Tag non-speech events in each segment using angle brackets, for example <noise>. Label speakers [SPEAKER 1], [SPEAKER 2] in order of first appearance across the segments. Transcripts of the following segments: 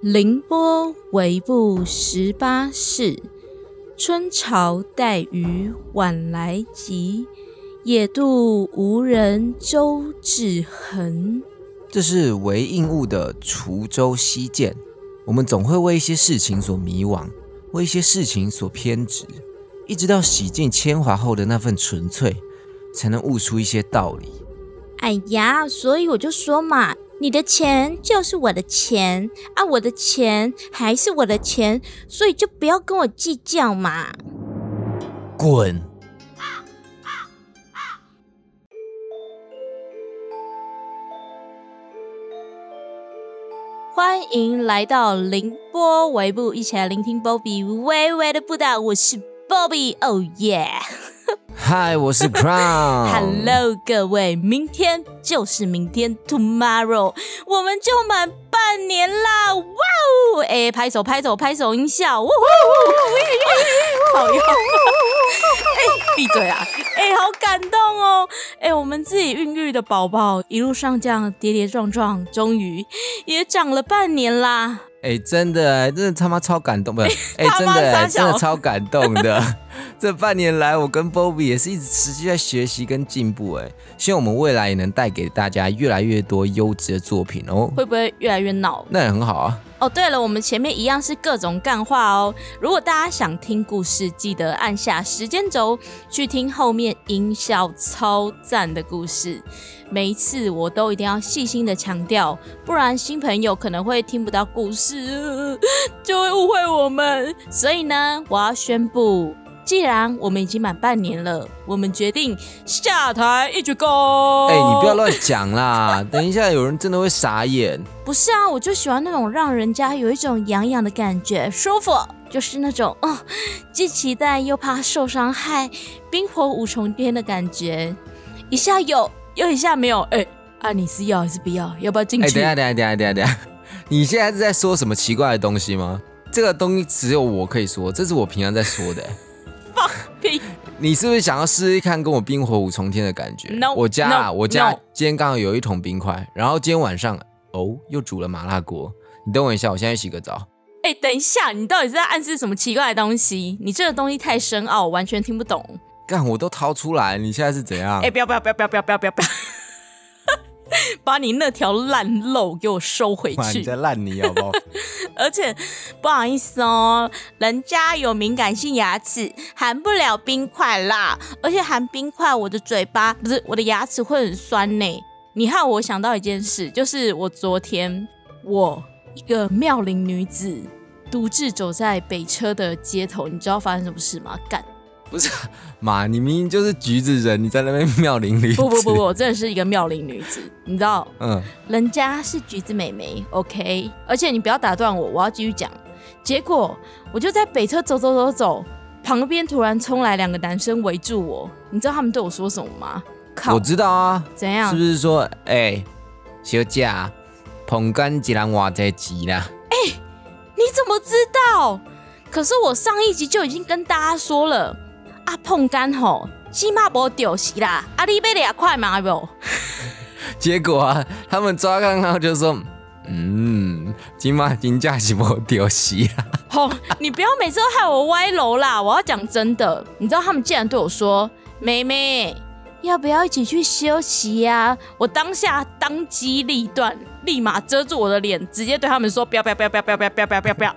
[SPEAKER 1] 凌波微步十八世，春潮带雨晚来急，野渡无人舟自横。
[SPEAKER 2] 这是为应物的滁州西涧。我们总会为一些事情所迷惘，为一些事情所偏执，一直到洗尽铅华后的那份纯粹，才能悟出一些道理。
[SPEAKER 1] 哎呀，所以我就说嘛。你的钱就是我的钱啊，我的钱还是我的钱，所以就不要跟我计较嘛。
[SPEAKER 2] 滚！
[SPEAKER 1] 欢迎来到凌波微步，一起来聆听 Bobby 微微的步道。我是 Bobby，Oh yeah！
[SPEAKER 2] 嗨，我是 Crown。
[SPEAKER 1] Hello，各位，明天就是明天，Tomorrow，我们就满半年啦！哇哦，哎，拍手拍手拍手音效，呜呼！好用，哎，闭嘴啊！哎，好感动哦！哎，我们自己孕育的宝宝一路上这样跌跌撞撞，终于也长了半年啦！
[SPEAKER 2] 哎，真的，真的他妈超感动，不是？哎，真的，真的超感动的。这半年来，我跟 Bobby 也是一直持续在学习跟进步。哎，希望我们未来也能带给大家越来越多优质的作品哦。
[SPEAKER 1] 会不会越来越闹？
[SPEAKER 2] 那也很好啊。
[SPEAKER 1] 哦，对了，我们前面一样是各种干话哦。如果大家想听故事，记得按下时间轴去听后面音效超赞的故事。每一次我都一定要细心的强调，不然新朋友可能会听不到故事，<laughs> 就会误会我们。所以呢，我要宣布。既然我们已经满半年了，我们决定下台一鞠躬。
[SPEAKER 2] 哎，你不要乱讲啦！<laughs> 等一下有人真的会傻眼。
[SPEAKER 1] 不是啊，我就喜欢那种让人家有一种痒痒的感觉，舒服，就是那种哦，既期待又怕受伤害，冰火五重天的感觉。一下有，又一下没有。哎，啊，你是要还是不要？要不要进去？
[SPEAKER 2] 哎，等下，等下，等下，等下，等下，<laughs> 你现在是在说什么奇怪的东西吗？这个东西只有我可以说，这是我平常在说的。
[SPEAKER 1] 屁！
[SPEAKER 2] 你是不是想要试试看跟我冰火五重天的感觉
[SPEAKER 1] ？No，
[SPEAKER 2] 我家我家今天刚好有一桶冰块，然后今天晚上哦又煮了麻辣锅。你等我一下，我现在洗个澡。
[SPEAKER 1] 哎，等一下，你到底是在暗示什么奇怪的东西？你这个东西太深奥，我完全听不懂。
[SPEAKER 2] 干，我都掏出来，你现在是怎样？
[SPEAKER 1] 哎，不要不要不要不要不要不要不要！<laughs> 把你那条烂肉给我收回去！
[SPEAKER 2] 你在烂泥好不好？<laughs>
[SPEAKER 1] 而且不好意思哦，人家有敏感性牙齿，含不了冰块啦。而且含冰块，我的嘴巴不是我的牙齿会很酸呢。你害我想到一件事，就是我昨天我一个妙龄女子独自走在北车的街头，你知道发生什么事吗？干！
[SPEAKER 2] 不是 <laughs> 妈，你明明就是橘子人，你在那边妙龄女子。
[SPEAKER 1] 不不不不，我真的是一个妙龄女子，你知道？嗯，人家是橘子妹妹，OK。而且你不要打断我，我要继续讲。结果我就在北车走走走走，旁边突然冲来两个男生围住我，你知道他们对我说什么吗？
[SPEAKER 2] 靠，我知道啊。
[SPEAKER 1] 怎样？
[SPEAKER 2] 是不是说，哎，小姐，捧干一人话在急啦？
[SPEAKER 1] 哎，你怎么知道？可是我上一集就已经跟大家说了。啊，碰干吼，起码无丢死啦！啊，你买两块嘛不？<laughs>
[SPEAKER 2] 结果啊，他们抓刚刚就说，嗯，起码金价是无丢死啦。<laughs>
[SPEAKER 1] 吼，你不要每次都害我歪楼啦！我要讲真的，你知道他们竟然对我说，妹妹要不要一起去休息呀？我当下当机立断，立马遮住我的脸，直接对他们说，不要不要不要不要不要不要不要不要不要。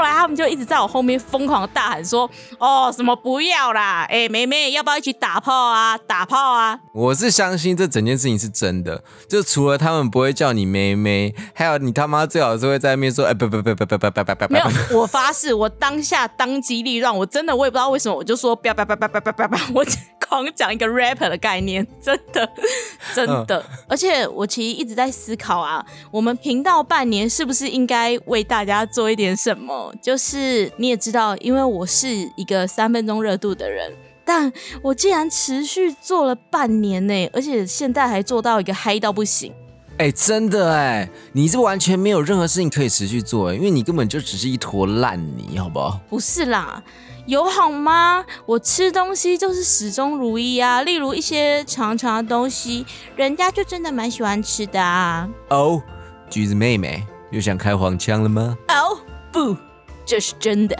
[SPEAKER 1] 后来他们就一直在我后面疯狂的大喊说：“哦，什么不要啦？哎，妹妹要不要一起打炮啊？打炮啊！”
[SPEAKER 2] 我是相信这整件事情是真的，就除了他们不会叫你妹妹，还有你他妈最好是会在那边说：“哎，不不不不不不不不不。”
[SPEAKER 1] 没有，我发誓，我当下当机立断，我真的我也不知道为什么，我就说：“不要不要不要不要不要不要！”我狂讲一个 rapper 的概念，<laughs> 真的 <laughs> 真的。而且我其实一直在思考啊，我们频道半年是不是应该为大家做一点什么？就是你也知道，因为我是一个三分钟热度的人，但我竟然持续做了半年呢，而且现在还做到一个嗨到不行。
[SPEAKER 2] 哎，真的哎，你是完全没有任何事情可以持续做，因为你根本就只是一坨烂泥，好不好？
[SPEAKER 1] 不是啦，有好吗？我吃东西就是始终如一啊，例如一些长长的东西，人家就真的蛮喜欢吃的啊。
[SPEAKER 2] 哦，橘子妹妹。又想开黄腔了吗？
[SPEAKER 1] 哦，不，这是真的。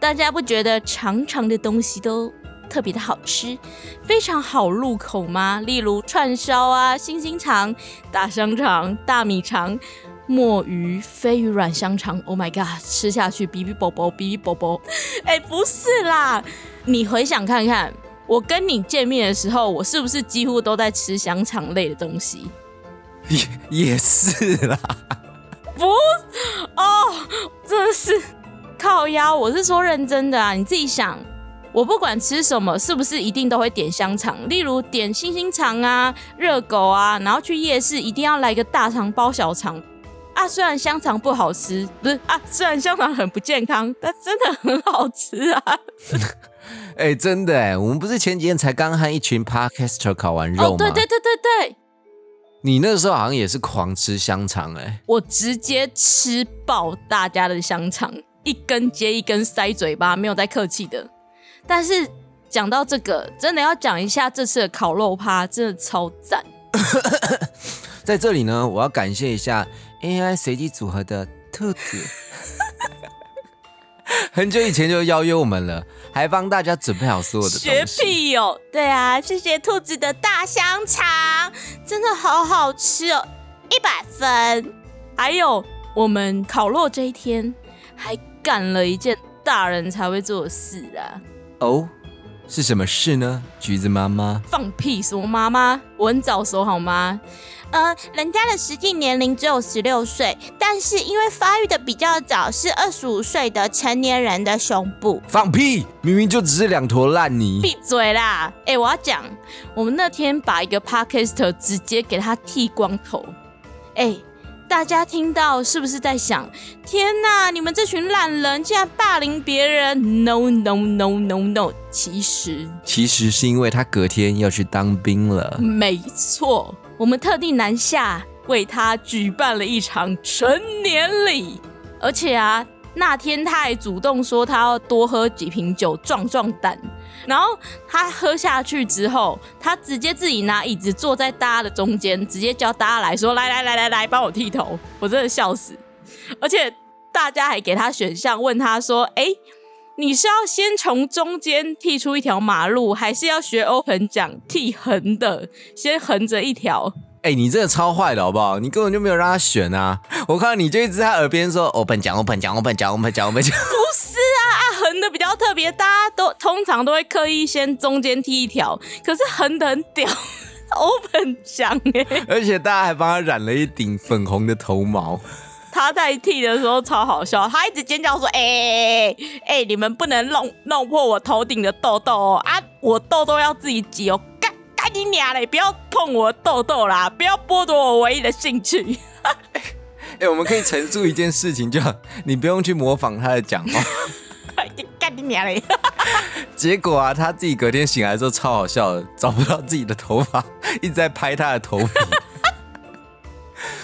[SPEAKER 1] 大家不觉得长长的东西都特别的好吃，非常好入口吗？例如串烧啊、星星肠、大香肠、大米肠、墨鱼、飞鱼软香肠。Oh my god，吃下去哔哔啵啵，哔哔啵啵。<laughs> 哎，不是啦，你回想看看，我跟你见面的时候，我是不是几乎都在吃香肠类的东西？
[SPEAKER 2] 也也是啦。<laughs>
[SPEAKER 1] 不，哦，真的是靠腰。我是说认真的啊，你自己想，我不管吃什么，是不是一定都会点香肠？例如点星星肠啊、热狗啊，然后去夜市一定要来个大肠包小肠啊。虽然香肠不好吃，不是啊，虽然香肠很不健康，但真的很好吃啊。<laughs>
[SPEAKER 2] 哎，真的哎，我们不是前几天才刚和一群 Podcaster 烤完肉吗？
[SPEAKER 1] 对对对对对。
[SPEAKER 2] 你那时候好像也是狂吃香肠哎，
[SPEAKER 1] 我直接吃爆大家的香肠，一根接一根塞嘴巴，没有再客气的。但是讲到这个，真的要讲一下这次的烤肉趴，真的超赞。<laughs>
[SPEAKER 2] 在这里呢，我要感谢一下 AI 随机组合的兔子。很久以前就邀约我们了，还帮大家准备好所有的
[SPEAKER 1] 学屁哦！对啊，谢谢兔子的大香肠，真的好好吃哦，一百分。还有我们烤肉这一天还干了一件大人才会做的事啊！
[SPEAKER 2] 哦，是什么事呢？橘子妈妈
[SPEAKER 1] 放屁！什么妈妈？我很早熟好吗？呃，人家的实际年龄只有十六岁，但是因为发育的比较早，是二十五岁的成年人的胸部。
[SPEAKER 2] 放屁！明明就只是两坨烂泥。
[SPEAKER 1] 闭嘴啦！哎，我要讲，我们那天把一个 podcaster 直接给他剃光头。哎，大家听到是不是在想？天哪！你们这群烂人竟然霸凌别人！No No No No No！其实，
[SPEAKER 2] 其实是因为他隔天要去当兵了。
[SPEAKER 1] 没错。我们特地南下为他举办了一场成年礼，而且啊，那天他还主动说他要多喝几瓶酒壮壮胆。然后他喝下去之后，他直接自己拿椅子坐在大家的中间，直接叫大家来说：“来来来来来，帮我剃头！”我真的笑死。而且大家还给他选项，问他说：“哎，你是要先从中间剃出一条马路，还是要学 Open 讲剃横的，先横着一条？
[SPEAKER 2] 哎，你真的超坏的好不好？你根本就没有让他选啊！我看到你就一直在耳边说 Open 讲 Open 讲 Open 讲 Open 讲 Open 讲。
[SPEAKER 1] 不是啊，啊横的比较特别，大家都通常都会刻意先中间剃一条，可是横的很屌，<laughs> Open 讲哎，
[SPEAKER 2] 而且大家还帮他染了一顶粉红的头毛。
[SPEAKER 1] 他在剃的时候超好笑，他一直尖叫说：“哎哎哎，你们不能弄弄破我头顶的痘痘哦！啊，我痘痘要自己挤哦！干干你娘嘞！不要碰我痘痘啦！不要剥夺我唯一的兴趣！
[SPEAKER 2] 哎，我们可以陈述一件事情，就你不用去模仿他的讲话。
[SPEAKER 1] 干你娘嘞！
[SPEAKER 2] 结果啊，他自己隔天醒来之后超好笑的，找不到自己的头发，一直在拍他的头皮。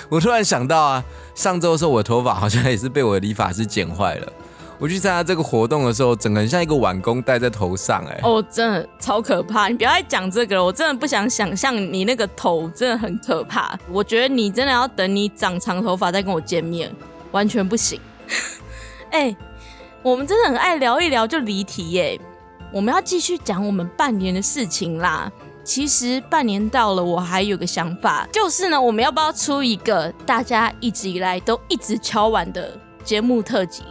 [SPEAKER 2] 我突然想到啊。上周的时候，我的头发好像也是被我的理发师剪坏了。我去参加这个活动的时候，整个人像一个碗工戴在头上，哎，
[SPEAKER 1] 哦，真的超可怕！你不要再讲这个了，我真的不想想象你那个头，真的很可怕。我觉得你真的要等你长长头发再跟我见面，完全不行。<laughs> 哎，我们真的很爱聊一聊就离题耶，我们要继续讲我们半年的事情啦。其实半年到了，我还有个想法，就是呢，我们要不要出一个大家一直以来都一直敲完的节目特辑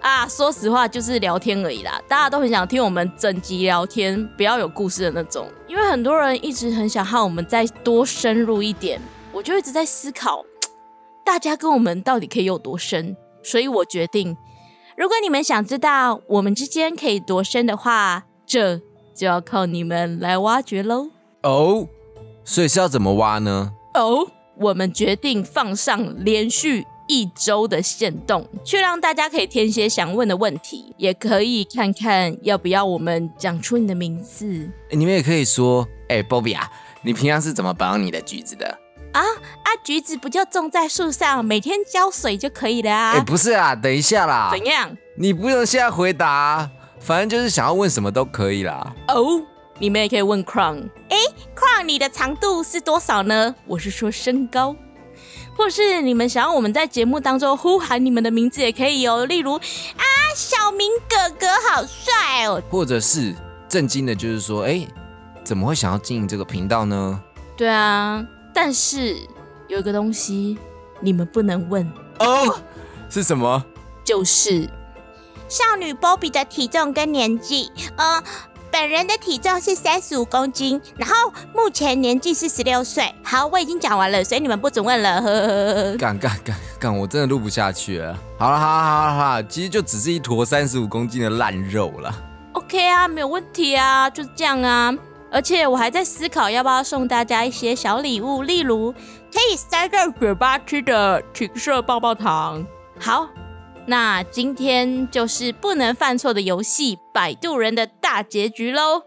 [SPEAKER 1] 啊？说实话，就是聊天而已啦，大家都很想听我们整集聊天，不要有故事的那种。因为很多人一直很想和我们再多深入一点，我就一直在思考，大家跟我们到底可以有多深。所以我决定，如果你们想知道我们之间可以多深的话，这。就要靠你们来挖掘喽！
[SPEAKER 2] 哦，所以是要怎么挖呢？
[SPEAKER 1] 哦，我们决定放上连续一周的限动，去让大家可以填写想问的问题，也可以看看要不要我们讲出你的名字。
[SPEAKER 2] 你们也可以说：“哎，Bobby 啊，你平常是怎么保养你的橘子的？”
[SPEAKER 1] 啊啊，橘子不就种在树上，每天浇水就可以了啊？
[SPEAKER 2] 哎，不是啊，等一下啦。
[SPEAKER 1] 怎样？
[SPEAKER 2] 你不用现在回答。反正就是想要问什么都可以啦。
[SPEAKER 1] 哦，你们也可以问 Crown。哎，Crown，你的长度是多少呢？我是说身高。或是你们想要我们在节目当中呼喊你们的名字也可以哦，例如啊，小明哥哥好帅哦，
[SPEAKER 2] 或者是震惊的，就是说，哎，怎么会想要经营这个频道呢？
[SPEAKER 1] 对啊，但是有一个东西你们不能问
[SPEAKER 2] 哦，是什么？
[SPEAKER 1] 就是少女波比的体重跟年纪，呃。本人的体重是三十五公斤，然后目前年纪是十六岁。好，我已经讲完了，所以你们不准问了。呵呵
[SPEAKER 2] 呵干干干干，我真的录不下去了。好了，好了，好了，好了，其实就只是一坨三十五公斤的烂肉了。
[SPEAKER 1] OK 啊，没有问题啊，就是这样啊。而且我还在思考要不要送大家一些小礼物，例如可以塞在嘴巴吃的情色棒棒糖。好。那今天就是不能犯错的游戏《摆渡人》的大结局喽。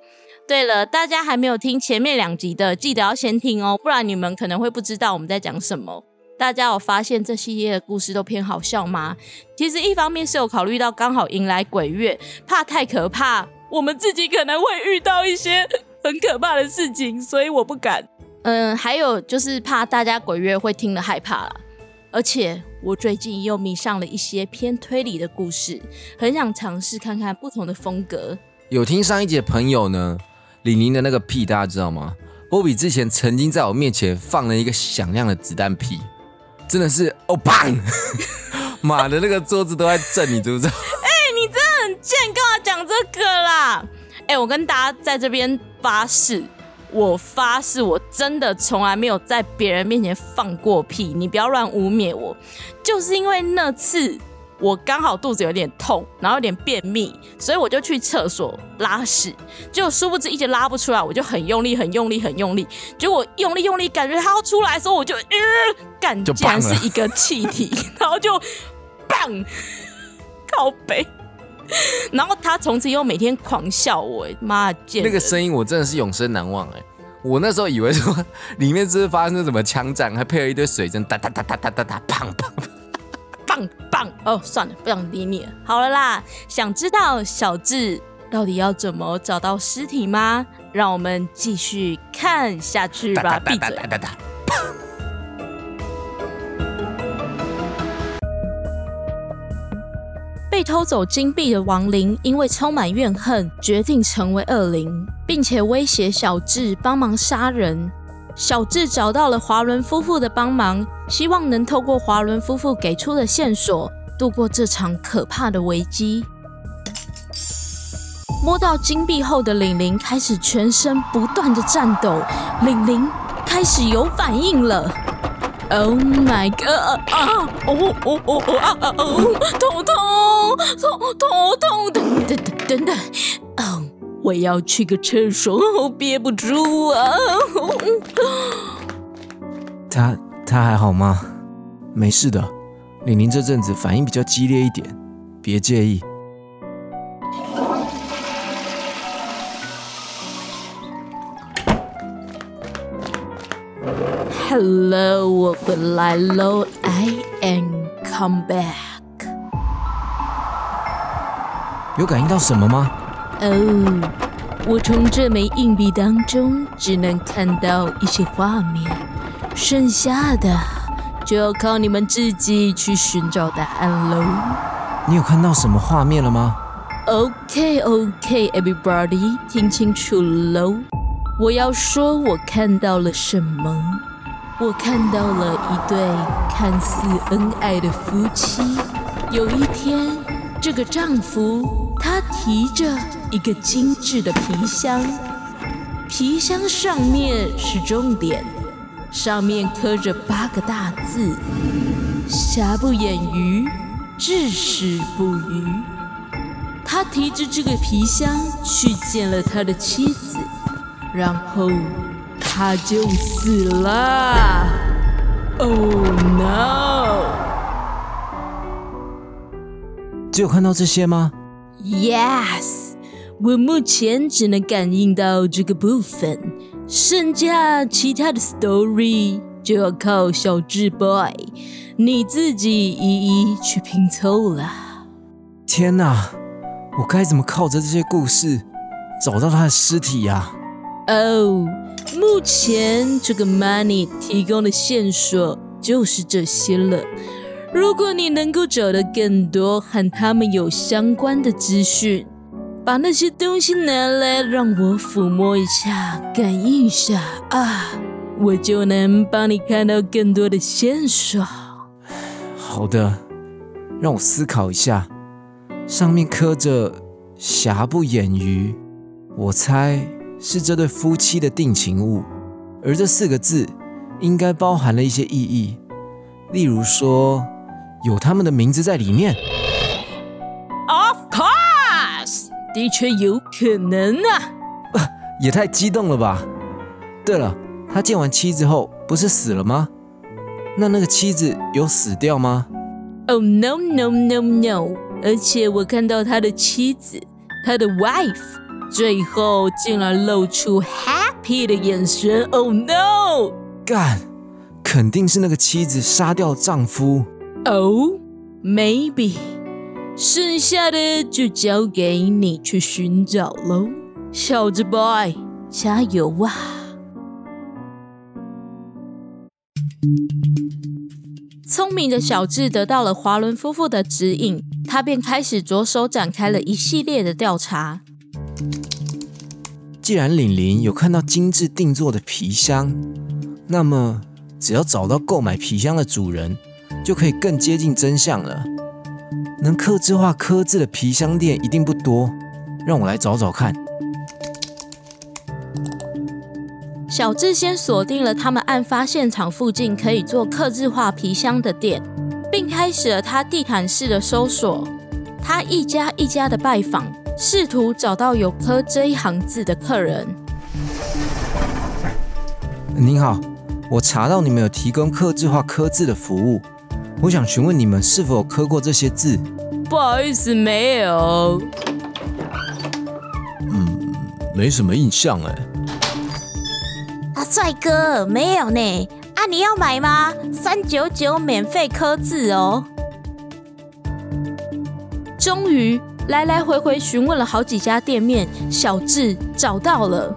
[SPEAKER 1] 对了，大家还没有听前面两集的，记得要先听哦，不然你们可能会不知道我们在讲什么。大家有发现这系列的故事都偏好笑吗？其实一方面是有考虑到刚好迎来鬼月，怕太可怕，我们自己可能会遇到一些很可怕的事情，所以我不敢。嗯，还有就是怕大家鬼月会听了害怕了。而且我最近又迷上了一些偏推理的故事，很想尝试看看不同的风格。
[SPEAKER 2] 有听上一节朋友呢，李宁的那个屁，大家知道吗？波比之前曾经在我面前放了一个响亮的子弹屁，真的是哦棒！<laughs> 妈的，那个桌子都在震，你知不知道？
[SPEAKER 1] 哎，你真的很贱，干嘛讲这个啦？哎，我跟大家在这边发誓。我发誓，我真的从来没有在别人面前放过屁。你不要乱污蔑我。就是因为那次我刚好肚子有点痛，然后有点便秘，所以我就去厕所拉屎。结果殊不知一直拉不出来，我就很用力、很用力、很用力。结果用力、用力，感觉它要出来的时候，我就呃，感竟然是一个气体，然后就棒，靠背。<laughs> 然后他从此又每天狂笑我，妈贱！
[SPEAKER 2] 那个声音我真的是永生难忘哎！我那时候以为说里面是不是发生什么枪战，还配了一堆水声，哒哒哒哒哒哒哒，砰砰，
[SPEAKER 1] 棒棒！哦，算了，不想理你了。好了啦，想知道小智到底要怎么找到尸体吗？让我们继续看下去吧。闭嘴！被偷走金币的亡灵，因为充满怨恨，决定成为恶灵，并且威胁小智帮忙杀人。小智找到了华伦夫妇的帮忙，希望能透过华伦夫妇给出的线索，度过这场可怕的危机。摸到金币后的玲玲开始全身不断的颤抖，玲玲开始有反应了。Oh my god！啊哦哦哦哦啊哦！头痛，头头痛！等等等等等！哦，我要去个厕所，憋不住啊！
[SPEAKER 2] 他他还好吗？没事的，李宁这阵子反应比较激烈一点，别介意。
[SPEAKER 1] Hello，我回来喽！I am come back。
[SPEAKER 2] 有感应到什么吗？
[SPEAKER 1] 哦，我从这枚硬币当中只能看到一些画面，剩下的就要靠你们自己去寻找答案喽。
[SPEAKER 2] 你有看到什么画面了吗
[SPEAKER 1] ？OK，OK，everybody，听清楚喽！我要说，我看到了什么？我看到了一对看似恩爱的夫妻。有一天，这个丈夫他提着一个精致的皮箱，皮箱上面是重点，上面刻着八个大字：瑕不掩瑜，至死不渝。他提着这个皮箱去见了他的妻子，然后。他就死了。Oh no！
[SPEAKER 2] 只有看到这些吗
[SPEAKER 1] ？Yes，我目前只能感应到这个部分，剩下其他的 story 就要靠小智 boy 你自己一一去拼凑了。
[SPEAKER 2] 天哪，我该怎么靠着这些故事找到他的尸体呀？
[SPEAKER 1] 哦。目前这个 money 提供的线索就是这些了。如果你能够找到更多和他们有相关的资讯，把那些东西拿来让我抚摸一下、感应一下啊，我就能帮你看到更多的线索。
[SPEAKER 2] 好的，让我思考一下。上面刻着“瑕不掩瑜”，我猜是这对夫妻的定情物，而这四个字应该包含了一些意义，例如说。有他们的名字在里面。
[SPEAKER 1] Of course，的确有可能啊。
[SPEAKER 2] 也太激动了吧！对了，他见完妻子后不是死了吗？那那个妻子有死掉吗
[SPEAKER 1] ？Oh no no no no！而且我看到他的妻子，他的 wife，最后竟然露出 happy 的眼神。Oh no！
[SPEAKER 2] 干，肯定是那个妻子杀掉丈夫。
[SPEAKER 1] Oh, maybe，剩下的就交给你去寻找喽，小子 boy，加油啊！聪明的小智得到了华伦夫妇的指引，他便开始着手展开了一系列的调查。
[SPEAKER 2] 既然玲玲有看到精致定做的皮箱，那么只要找到购买皮箱的主人。就可以更接近真相了。能刻字化刻字的皮箱店一定不多，让我来找找看。
[SPEAKER 1] 小智先锁定了他们案发现场附近可以做刻字化皮箱的店，并开始了他地毯式的搜索。他一家一家的拜访，试图找到有刻这一行字的客人。
[SPEAKER 2] 您好，我查到你们有提供刻字化刻字的服务。我想询问你们是否有刻过这些字？
[SPEAKER 1] 不好意思，没有。
[SPEAKER 2] 嗯，没什么印象哎。
[SPEAKER 1] 啊，帅哥，没有呢。啊，你要买吗？三九九免费刻字哦。终于来来回回询问了好几家店面，小智找到了。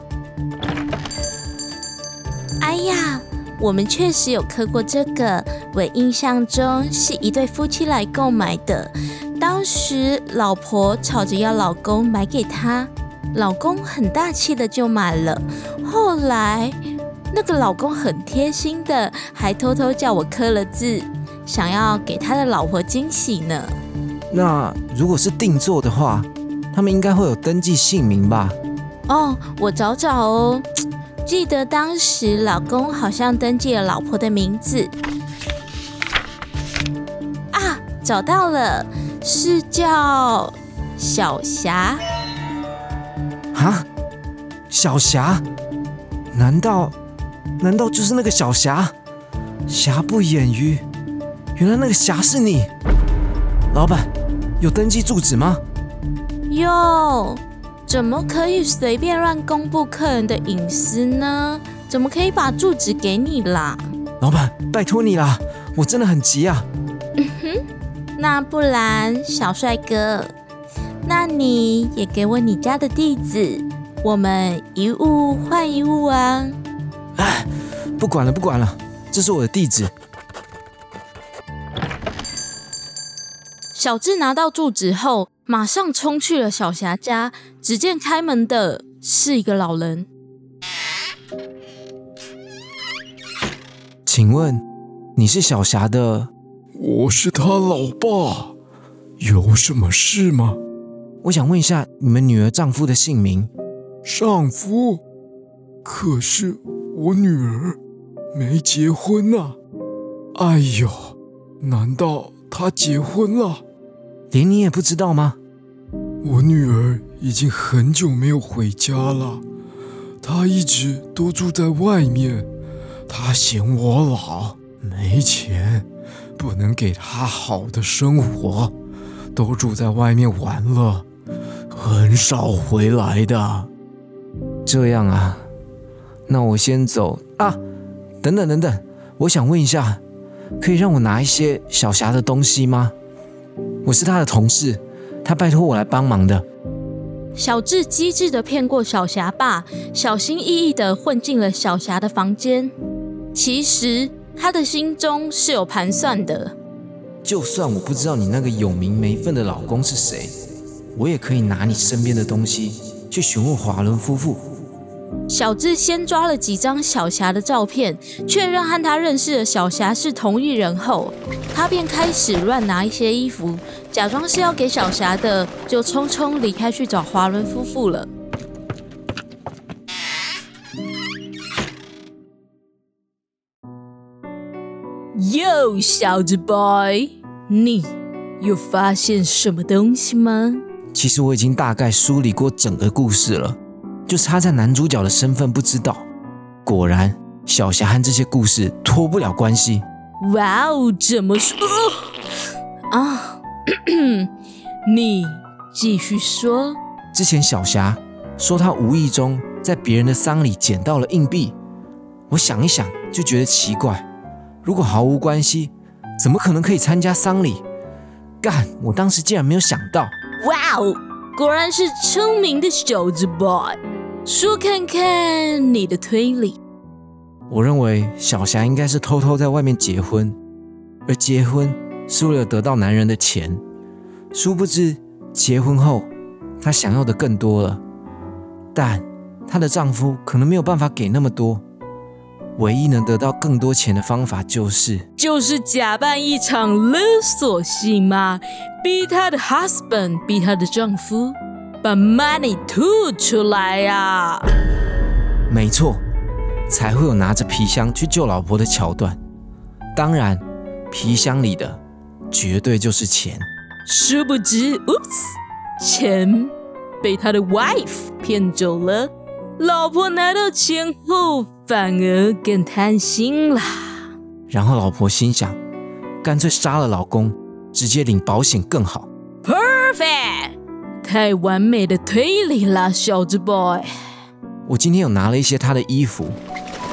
[SPEAKER 1] 哎呀！我们确实有刻过这个，我印象中是一对夫妻来购买的。当时老婆吵着要老公买给她，老公很大气的就买了。后来那个老公很贴心的，还偷偷叫我刻了字，想要给他的老婆惊喜呢。
[SPEAKER 2] 那如果是定做的话，他们应该会有登记姓名吧？
[SPEAKER 1] 哦，我找找哦。<tsk> 记得当时老公好像登记了老婆的名字啊，找到了，是叫小霞。
[SPEAKER 2] 啊，小霞？难道难道就是那个小霞？瑕不掩瑜，原来那个霞是你。老板，有登记住址吗？
[SPEAKER 1] 哟。怎么可以随便乱公布客人的隐私呢？怎么可以把住址给你啦？
[SPEAKER 2] 老板，拜托你啦，我真的很急啊。
[SPEAKER 1] 嗯哼，那不然小帅哥，那你也给我你家的地址，我们一物换一物啊。
[SPEAKER 2] 哎，不管了不管了，这是我的地址。
[SPEAKER 1] 小智拿到住址后。马上冲去了小霞家，只见开门的是一个老人。
[SPEAKER 2] 请问你是小霞的？
[SPEAKER 3] 我是他老爸，有什么事吗？
[SPEAKER 2] 我想问一下你们女儿丈夫的姓名。
[SPEAKER 3] 丈夫？可是我女儿没结婚呐。哎呦，难道她结婚了？
[SPEAKER 2] 连你也不知道吗？
[SPEAKER 3] 我女儿已经很久没有回家了，她一直都住在外面。她嫌我老，没钱，不能给她好的生活，都住在外面玩了，很少回来的。
[SPEAKER 2] 这样啊，那我先走啊。等等等等，我想问一下，可以让我拿一些小霞的东西吗？我是他的同事，他拜托我来帮忙的。
[SPEAKER 1] 小智机智的骗过小霞爸，小心翼翼的混进了小霞的房间。其实他的心中是有盘算的。
[SPEAKER 2] 就算我不知道你那个有名没份的老公是谁，我也可以拿你身边的东西去询问华伦夫妇。
[SPEAKER 1] 小智先抓了几张小霞的照片，确认和他认识的小霞是同一人后，他便开始乱拿一些衣服，假装是要给小霞的，就匆匆离开去找华伦夫妇了。哟，小智 boy，你有发现什么东西吗？
[SPEAKER 2] 其实我已经大概梳理过整个故事了，就差在男主角的身份不知道。果然，小霞和这些故事脱不了关系。
[SPEAKER 1] 哇哦，怎么说？啊，<clears throat> 你继续说。
[SPEAKER 2] 之前小霞说她无意中在别人的丧礼捡到了硬币，我想一想就觉得奇怪。如果毫无关系，怎么可能可以参加丧礼？干！我当时竟然没有想到。
[SPEAKER 1] 哇哦，果然是聪明的小子 boy。说看看你的推理。
[SPEAKER 2] 我认为小霞应该是偷偷在外面结婚，而结婚是为了得到男人的钱。殊不知，结婚后她想要的更多了，但她的丈夫可能没有办法给那么多。唯一能得到更多钱的方法就是，
[SPEAKER 1] 就是假扮一场勒索戏嘛，逼她的 husband，逼她的丈夫把 money 吐出来呀。
[SPEAKER 2] 没错，才会有拿着皮箱去救老婆的桥段。当然，皮箱里的绝对就是钱。
[SPEAKER 1] 殊不知，oops，钱被他的 wife 骗走了。老婆拿到钱后。反而更贪心啦。
[SPEAKER 2] 然后老婆心想，干脆杀了老公，直接领保险更好。
[SPEAKER 1] 太完美的推理啦，小子 boy。
[SPEAKER 2] 我今天有拿了一些他的衣服，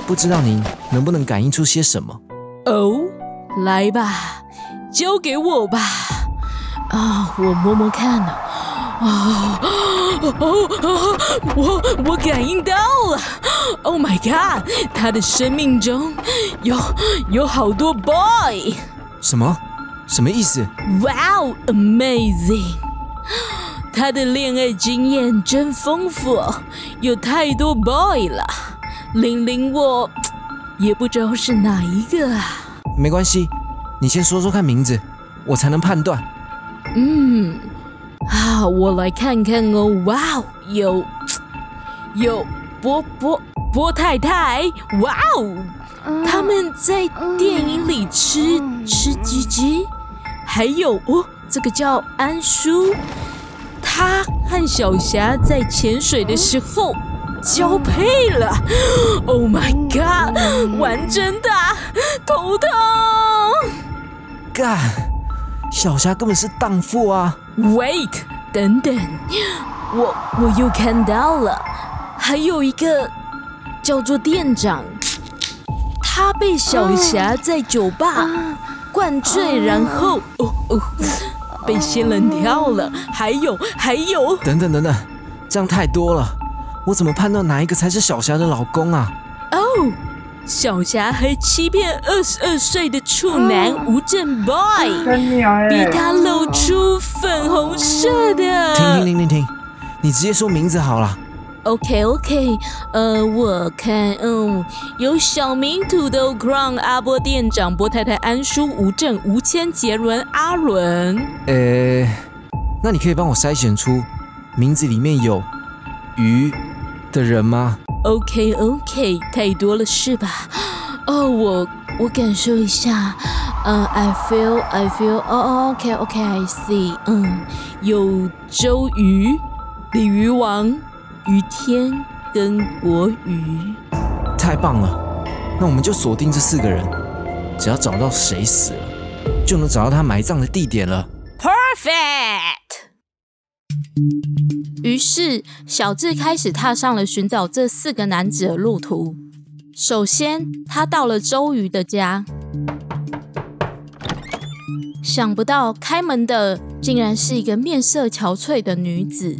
[SPEAKER 2] 不知道您能不能感应出些什么？
[SPEAKER 1] 哦，来吧，交给我吧。啊，我摸摸看呢。啊哦哦！我我感应到了！Oh my god！他的生命中有有好多 boy。
[SPEAKER 2] 什么？什么意思
[SPEAKER 1] ？Wow！Amazing！他的恋爱经验真丰富，有太多 boy 了。玲玲，我也不知道是哪一个啊。
[SPEAKER 2] 没关系，你先说说看名字，我才能判断。
[SPEAKER 1] 嗯。啊，我来看看哦！哇哦，有有波波波太太，哇哦，他们在电影里吃吃鸡鸡，还有哦，这个叫安叔，他和小霞在潜水的时候交配了。Oh my god，玩真的，头疼。
[SPEAKER 2] 干，小霞根本是荡妇啊
[SPEAKER 1] ！Wait，等等，我我又看到了，还有一个叫做店长，他被小霞在酒吧灌醉，然后哦哦被仙人跳了。还有还有，
[SPEAKER 2] 等等等等，这样太多了，我怎么判断哪一个才是小霞的老公啊？
[SPEAKER 1] 哦。小霞还欺骗二十二岁的处男吴正 boy，逼他露出粉红色的。
[SPEAKER 2] 停停停停停，你直接说名字好了。
[SPEAKER 1] OK OK，呃，我看，嗯，有小明土豆 crown 阿波店长波太太安叔吴镇吴谦杰伦阿伦。
[SPEAKER 2] 呃，那你可以帮我筛选出名字里面有鱼的人吗
[SPEAKER 1] ？OK OK，太多了是吧？哦，我我感受一下，嗯，I feel I feel，哦哦，OK OK，I see，嗯，有周瑜、鲤鱼王、于天跟国瑜，
[SPEAKER 2] 太棒了！那我们就锁定这四个人，只要找到谁死了，就能找到他埋葬的地点了。
[SPEAKER 1] Perfect。于是，小智开始踏上了寻找这四个男子的路途。首先，他到了周瑜的家，想不到开门的竟然是一个面色憔悴的女子。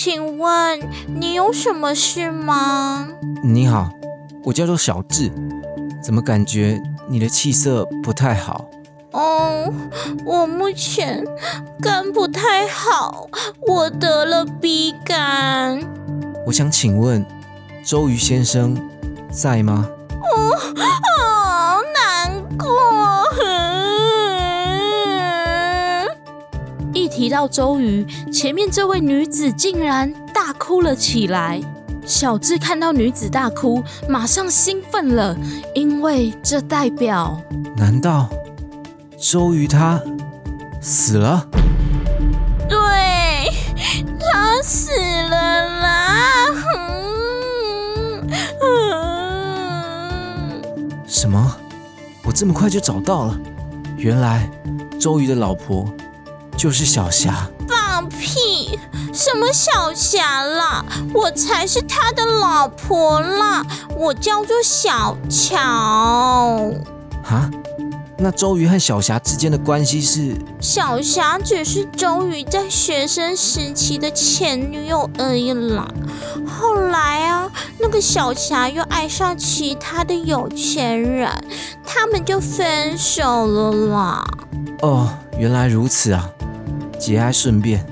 [SPEAKER 1] 请问你有什么事吗？
[SPEAKER 2] 你好，我叫做小智，怎么感觉你的气色不太好。
[SPEAKER 1] 哦，我目前肝不太好，我得了鼻肝。
[SPEAKER 2] 我想请问，周瑜先生在吗？
[SPEAKER 1] 哦，提到周瑜，前面这位女子竟然大哭了起来。小智看到女子大哭，马上兴奋了，因为这代表……
[SPEAKER 2] 难道周瑜他死了？
[SPEAKER 1] 对，他死了啦！
[SPEAKER 2] 什么？我这么快就找到了？原来周瑜的老婆就是小霞。
[SPEAKER 1] 放屁！什么小霞啦？我才是他的老婆啦！我叫做小乔。
[SPEAKER 2] 哈？那周瑜和小霞之间的关系是？
[SPEAKER 1] 小霞只是周瑜在学生时期的前女友而已啦。后来啊，那个小霞又爱上其他的有钱人，他们就分手了啦。
[SPEAKER 2] 哦，原来如此啊！节哀顺变，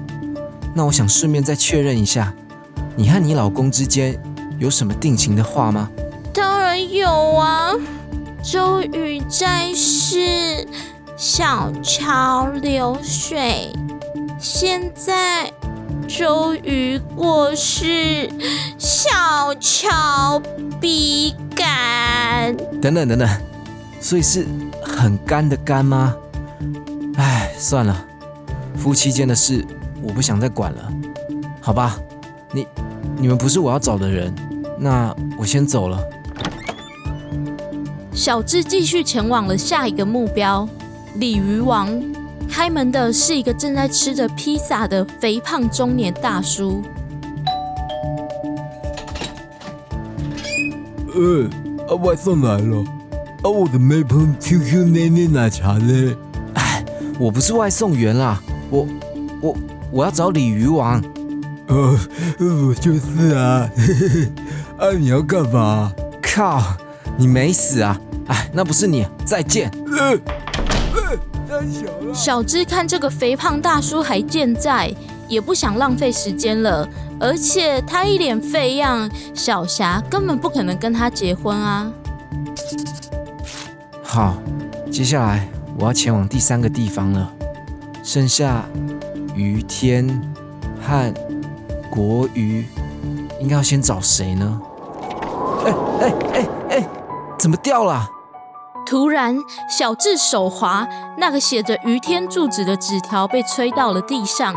[SPEAKER 2] 那我想顺便再确认一下，你和你老公之间有什么定情的话吗？
[SPEAKER 1] 当然有啊，周瑜在世，小桥流水。现在周瑜过世，小桥笔干。
[SPEAKER 2] 等等等等，所以是很干的干吗？唉，算了。夫妻间的事，我不想再管了，好吧？你、你们不是我要找的人，那我先走了。
[SPEAKER 1] 小智继续前往了下一个目标——鲤鱼王。开门的是一个正在吃着披萨的肥胖中年大叔。
[SPEAKER 3] 呃，啊，外送来了，啊，我的美喷 QQ 奶奶奶茶呢？
[SPEAKER 2] 哎，我不是外送员啦。我我我要找鲤鱼王，
[SPEAKER 3] 呃，我就是啊，<laughs> 啊，你要干嘛？
[SPEAKER 2] 靠，你没死啊？哎，那不是你，再见。
[SPEAKER 1] 小智看这个肥胖大叔还健在，也不想浪费时间了，而且他一脸废样，小霞根本不可能跟他结婚啊。
[SPEAKER 2] 好，接下来我要前往第三个地方了。剩下于天和国瑜，应该要先找谁呢？哎哎哎哎，怎么掉了？
[SPEAKER 1] 突然，小智手滑，那个写着于天住址的纸条被吹到了地上。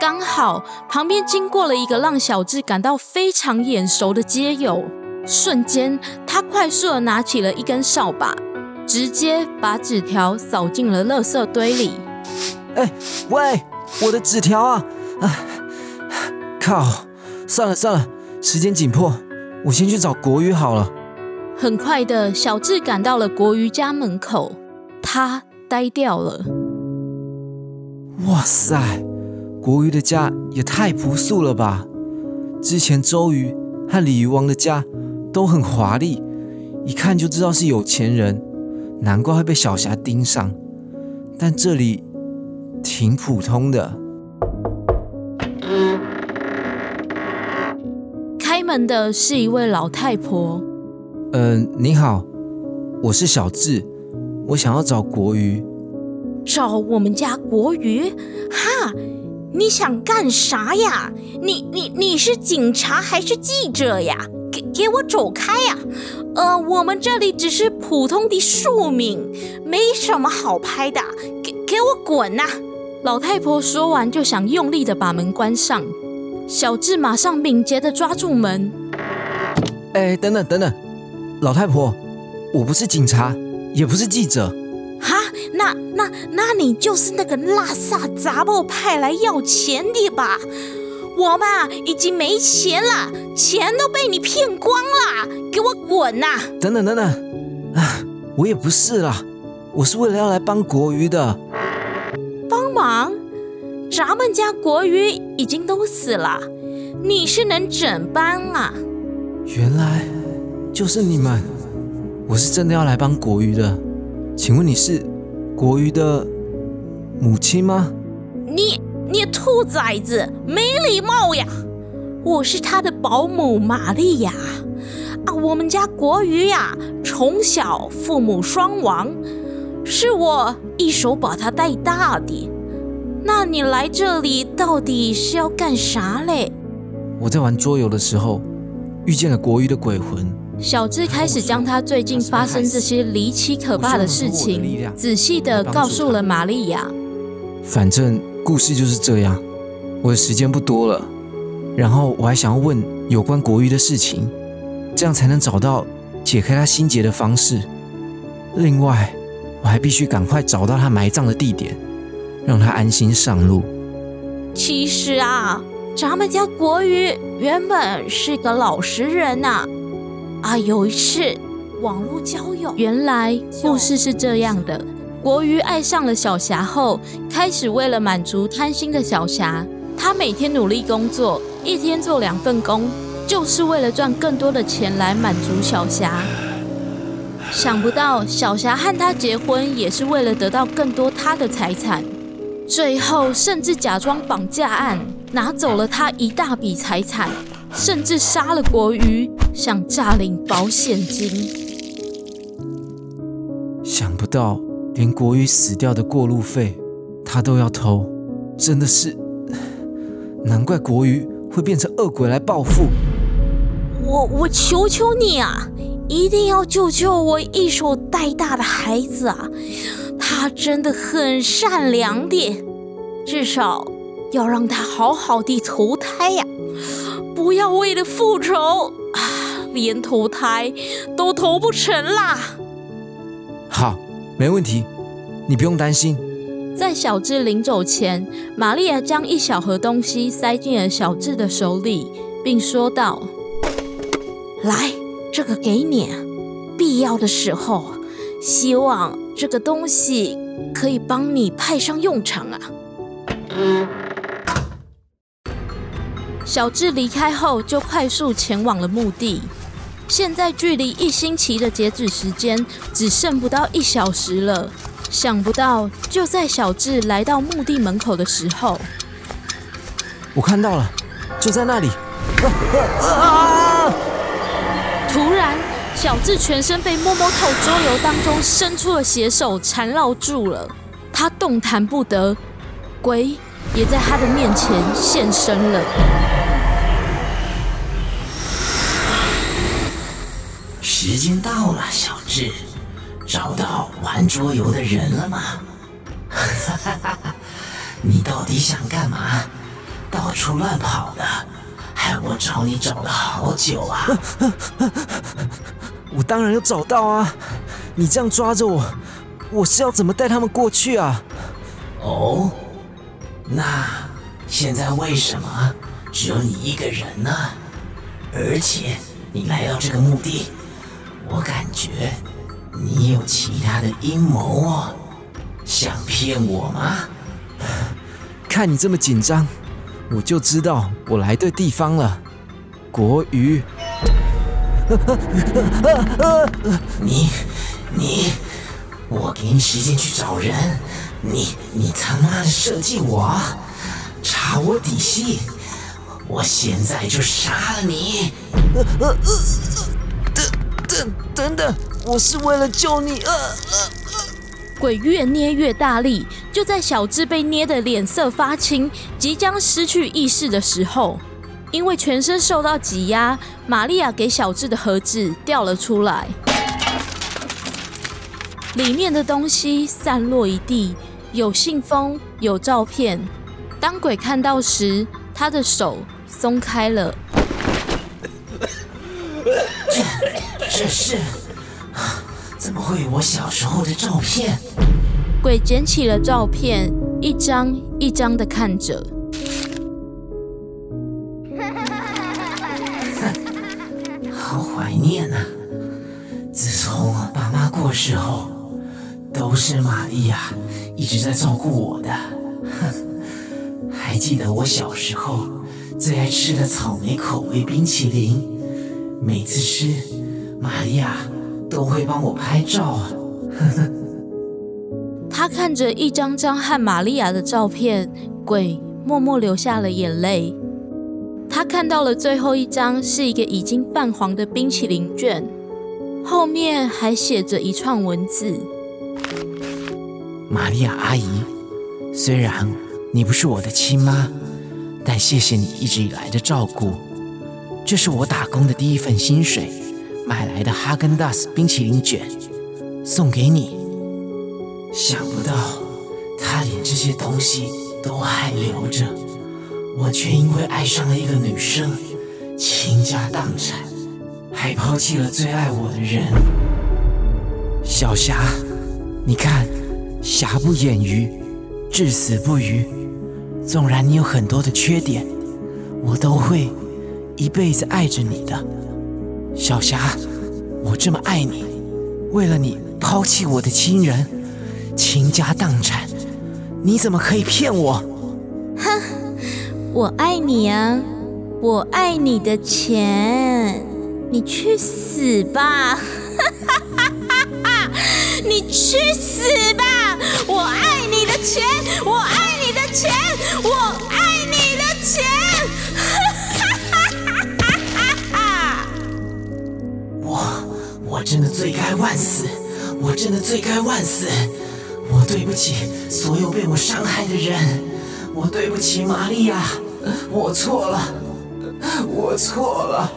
[SPEAKER 1] 刚好旁边经过了一个让小智感到非常眼熟的街友，瞬间他快速的拿起了一根扫把，直接把纸条扫进了垃圾堆里。
[SPEAKER 2] 哎，喂，我的纸条啊！啊，靠！算了算了，时间紧迫，我先去找国瑜好了。
[SPEAKER 1] 很快的小智赶到了国瑜家门口，他呆掉了。
[SPEAKER 2] 哇塞，国瑜的家也太朴素了吧！之前周瑜和鲤鱼王的家都很华丽，一看就知道是有钱人，难怪会被小霞盯上。但这里……挺普通的。
[SPEAKER 1] 开门的是一位老太婆。
[SPEAKER 2] 嗯，你好，我是小智，我想要找国瑜。
[SPEAKER 1] 找我们家国瑜？哈，你想干啥呀？你你你是警察还是记者呀？给给我走开呀！呃，我们这里只是普通的庶民，没什么好拍的。给给我滚呐！老太婆说完，就想用力的把门关上。小智马上敏捷的抓住门。
[SPEAKER 2] 哎，等等等等，老太婆，我不是警察，也不是记者。
[SPEAKER 1] 哈，那那那你就是那个拉萨杂货派来要钱的吧？我嘛已经没钱了，钱都被你骗光了，给我滚呐！
[SPEAKER 2] 等等等等，啊，我也不是啦，我是为了要来帮国瑜的。
[SPEAKER 1] 忙，咱们家国瑜已经都死了，你是能整班啊？
[SPEAKER 2] 原来就是你们，我是真的要来帮国瑜的。请问你是国瑜的母亲吗？
[SPEAKER 1] 你你兔崽子，没礼貌呀！我是他的保姆玛利亚啊，我们家国瑜呀，从小父母双亡，是我一手把他带大的。那你来这里到底是要干啥嘞？
[SPEAKER 2] 我在玩桌游的时候遇见了国瑜的鬼魂。
[SPEAKER 1] 小智开始将他最近发生这些离奇可怕的事情仔细的告诉了玛利亚。
[SPEAKER 2] 反正故事就是这样，我的时间不多了。然后我还想要问有关国瑜的事情，这样才能找到解开他心结的方式。另外，我还必须赶快找到他埋葬的地点，让他安心上路。
[SPEAKER 1] 其实啊，咱们家国瑜原本是个老实人呐。啊，有一次网络交友，原来故事是这样的：国瑜爱上了小霞后，开始为了满足贪心的小霞，他每天努力工作，一天做两份工，就是为了赚更多的钱来满足小霞。想不到小霞和他结婚，也是为了得到更多他的财产，最后甚至假装绑架案，拿走了他一大笔财产。甚至杀了国瑜，想诈领保险金。
[SPEAKER 2] 想不到连国瑜死掉的过路费，他都要偷，真的是难怪国瑜会变成恶鬼来报复。
[SPEAKER 1] 我我求求你啊，一定要救救我一手带大的孩子啊！他真的很善良的，至少要让他好好的投胎呀。不要为了复仇啊，<sighs> 连投胎都投不成啦！
[SPEAKER 2] 好，没问题，你不用担心。
[SPEAKER 1] 在小智临走前，玛利亚将一小盒东西塞进了小智的手里，并说道：“来，这个给你，必要的时候，希望这个东西可以帮你派上用场啊。”小智离开后，就快速前往了墓地。现在距离一星期的截止时间只剩不到一小时了。想不到，就在小智来到墓地门口的时候，
[SPEAKER 2] 我看到了，就在那里。
[SPEAKER 1] 突然，小智全身被摸摸透桌游当中伸出的邪手缠绕住了，他动弹不得。鬼也在他的面前现身了。
[SPEAKER 4] 时间到了，小智，找到玩桌游的人了吗？<laughs> 你到底想干嘛？到处乱跑的，害我找你找了好久啊！<laughs>
[SPEAKER 2] 我当然要找到啊！你这样抓着我，我是要怎么带他们过去啊？
[SPEAKER 4] 哦，那现在为什么只有你一个人呢？而且你来到这个墓地。我感觉你有其他的阴谋哦，想骗我吗？<sighs>
[SPEAKER 2] 看你这么紧张，我就知道我来对地方了。国语，<laughs>
[SPEAKER 4] 你你，我给你时间去找人，你你他妈的设计我，查我底细，我现在就杀了你！
[SPEAKER 2] 等等等等，我是为了救你。呃
[SPEAKER 1] 呃鬼越捏越大力，就在小智被捏得脸色发青，即将失去意识的时候，因为全身受到挤压，玛利亚给小智的盒子掉了出来，里面的东西散落一地，有信封，有照片。当鬼看到时，他的手松开了。
[SPEAKER 4] 这是？<sighs> 怎么会有我小时候的照片？
[SPEAKER 1] 鬼捡起了照片，一张一张的看着。<laughs>
[SPEAKER 4] 好怀念啊！自从爸妈过世后，都是玛利亚一直在照顾我的。<laughs> 还记得我小时候最爱吃的草莓口味冰淇淋，每次吃。玛利亚都会帮我拍照啊！<laughs>
[SPEAKER 1] 他看着一张张和玛利亚的照片，鬼默默流下了眼泪。他看到了最后一张，是一个已经泛黄的冰淇淋卷，后面还写着一串文字：“
[SPEAKER 2] 玛利亚阿姨，虽然你不是我的亲妈，但谢谢你一直以来的照顾。这是我打工的第一份薪水买来的哈根达斯冰淇淋卷，送给你。想不到他连这些东西都还留着。”我却因为爱上了一个女生，倾家荡产，还抛弃了最爱我的人。小霞，你看，瑕不掩瑜，至死不渝。纵然你有很多的缺点，我都会一辈子爱着你的。小霞，我这么爱你，为了你抛弃我的亲人，倾家荡产，你怎么可以骗我？
[SPEAKER 1] 哼！<laughs> 我爱你啊！我爱你的钱，你去死吧！<laughs> 你去死吧！我爱你的钱，我爱你的钱，我爱你的钱！<laughs>
[SPEAKER 2] 我我真的罪该万死，我真的罪该万死！对不起所有被我伤害的人，我对不起玛利亚。我错了，我错了。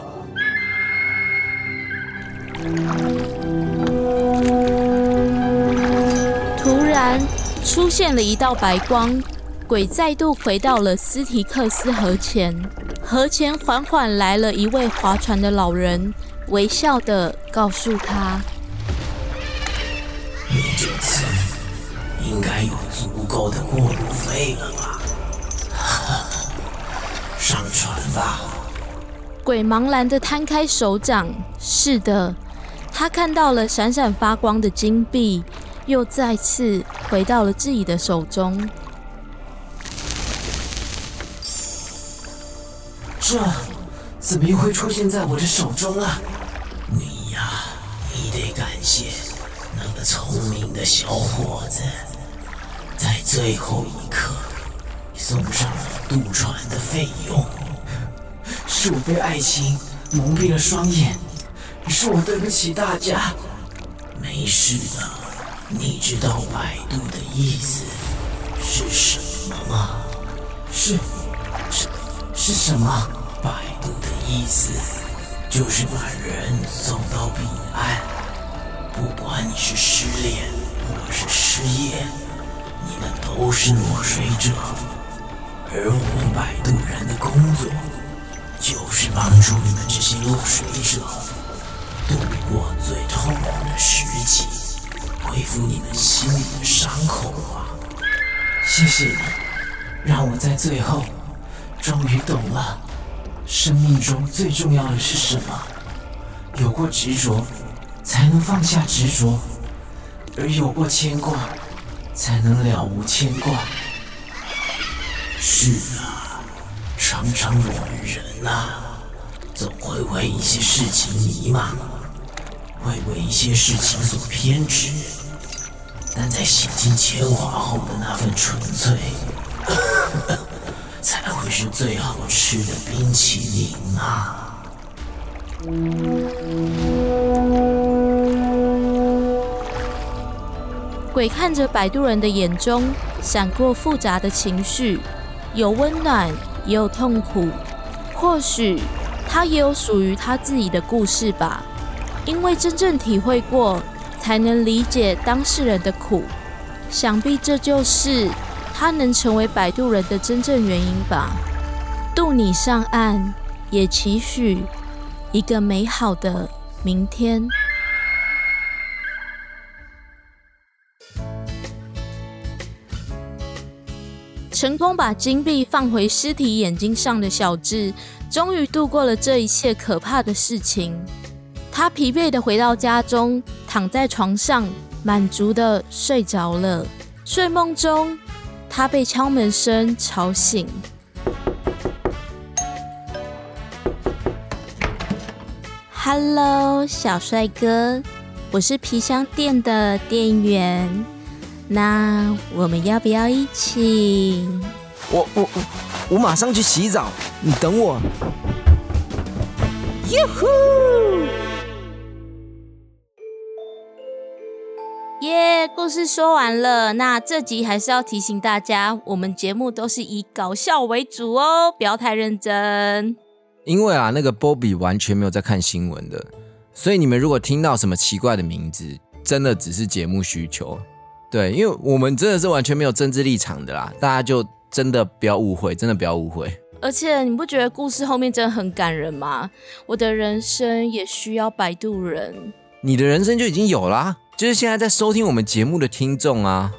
[SPEAKER 1] 突然出现了一道白光，鬼再度回到了斯提克斯河前。河前缓缓来了一位划船的老人，微笑的告诉他：“
[SPEAKER 2] 应该有足够的过路费了吧？” <laughs> 上船吧！
[SPEAKER 1] 鬼茫然的摊开手掌，是的，他看到了闪闪发光的金币，又再次回到了自己的手中。
[SPEAKER 2] 这怎么又会出现在我的手中啊？你呀，你得感谢那个聪明的小伙子，在最后一刻。送上了渡船的费用，是我被爱情蒙蔽了双眼，是我对不起大家。没事的，你知道百度的意思是什么吗？是是是什么？百度的意思就是把人送到彼岸。不管你是失恋或是失业，你们都是落水者。而我们摆渡人的工作，就是帮助你们这些落水者度过最痛苦的时期，恢复你们心里的伤口啊！谢谢你，让我在最后终于懂了，生命中最重要的是什么。有过执着，才能放下执着；而有过牵挂，才能了无牵挂。是啊，常常我们人呐，总会为一些事情迷茫，会为一些事情所偏执，但在洗尽铅华后的那份纯粹，<laughs> 才会是最好吃的冰淇淋啊！
[SPEAKER 1] 鬼看着摆渡人的眼中闪过复杂的情绪。有温暖，也有痛苦。或许他也有属于他自己的故事吧。因为真正体会过，才能理解当事人的苦。想必这就是他能成为摆渡人的真正原因吧。渡你上岸，也期许一个美好的明天。成功把金币放回尸体眼睛上的小智，终于度过了这一切可怕的事情。他疲惫的回到家中，躺在床上，满足的睡着了。睡梦中，他被敲门声吵醒。“Hello，小帅哥，我是皮箱店的店员。那我们要不要一起？
[SPEAKER 2] 我我我我马上去洗澡，你等我。
[SPEAKER 1] 哟呼！耶，故事说完了。那这集还是要提醒大家，我们节目都是以搞笑为主哦，不要太认真。
[SPEAKER 2] 因为啊，那个波比完全没有在看新闻的，所以你们如果听到什么奇怪的名字，真的只是节目需求。对，因为我们真的是完全没有政治立场的啦，大家就真的不要误会，真的不要误会。
[SPEAKER 1] 而且你不觉得故事后面真的很感人吗？我的人生也需要摆渡人。
[SPEAKER 2] 你的人生就已经有啦，就是现在在收听我们节目的听众啊。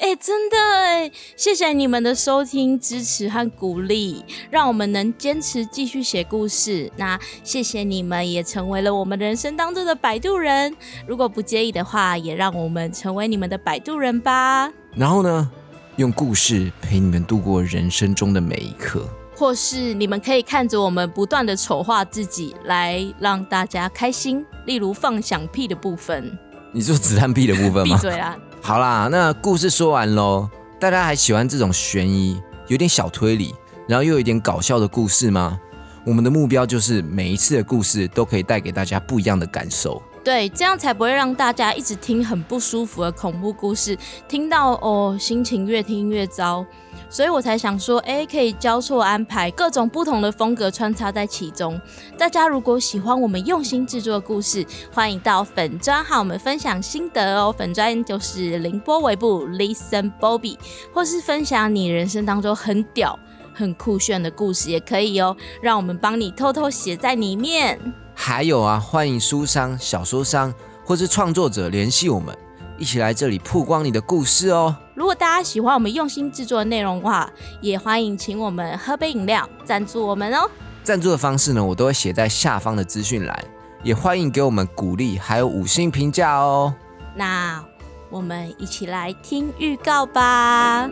[SPEAKER 1] 对，哎，真的哎，谢谢你们的收听、支持和鼓励，让我们能坚持继续写故事。那谢谢你们，也成为了我们人生当中的摆渡人。如果不介意的话，也让我们成为你们的摆渡人吧。
[SPEAKER 2] 然后呢？用故事陪你们度过人生中的每一刻，
[SPEAKER 1] 或是你们可以看着我们不断的丑化自己，来让大家开心。例如放响屁的部分，
[SPEAKER 2] 你说子弹屁的部分吗？
[SPEAKER 1] 闭嘴啦！
[SPEAKER 2] 好啦，那故事说完喽。大家还喜欢这种悬疑、有点小推理，然后又有一点搞笑的故事吗？我们的目标就是每一次的故事都可以带给大家不一样的感受。
[SPEAKER 1] 对，这样才不会让大家一直听很不舒服的恐怖故事，听到哦，心情越听越糟。所以我才想说，哎，可以交错安排各种不同的风格穿插在其中。大家如果喜欢我们用心制作的故事，欢迎到粉砖和我们分享心得哦。粉砖就是凌波微步 Listen Bobby，或是分享你人生当中很屌、很酷炫的故事也可以哦，让我们帮你偷偷写在里面。
[SPEAKER 2] 还有啊，欢迎书商、小说商或是创作者联系我们，一起来这里曝光你的故事哦。
[SPEAKER 1] 如果大家喜欢我们用心制作的内容的话，也欢迎请我们喝杯饮料赞助我们哦。
[SPEAKER 2] 赞助的方式呢，我都会写在下方的资讯栏，也欢迎给我们鼓励，还有五星评价哦。
[SPEAKER 1] 那我们一起来听预告吧。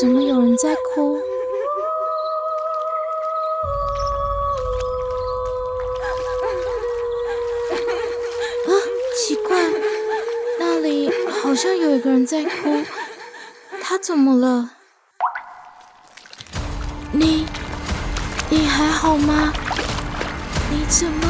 [SPEAKER 1] 怎么有人在哭？好像有一个人在哭。他怎么了？你你还好吗？你怎么？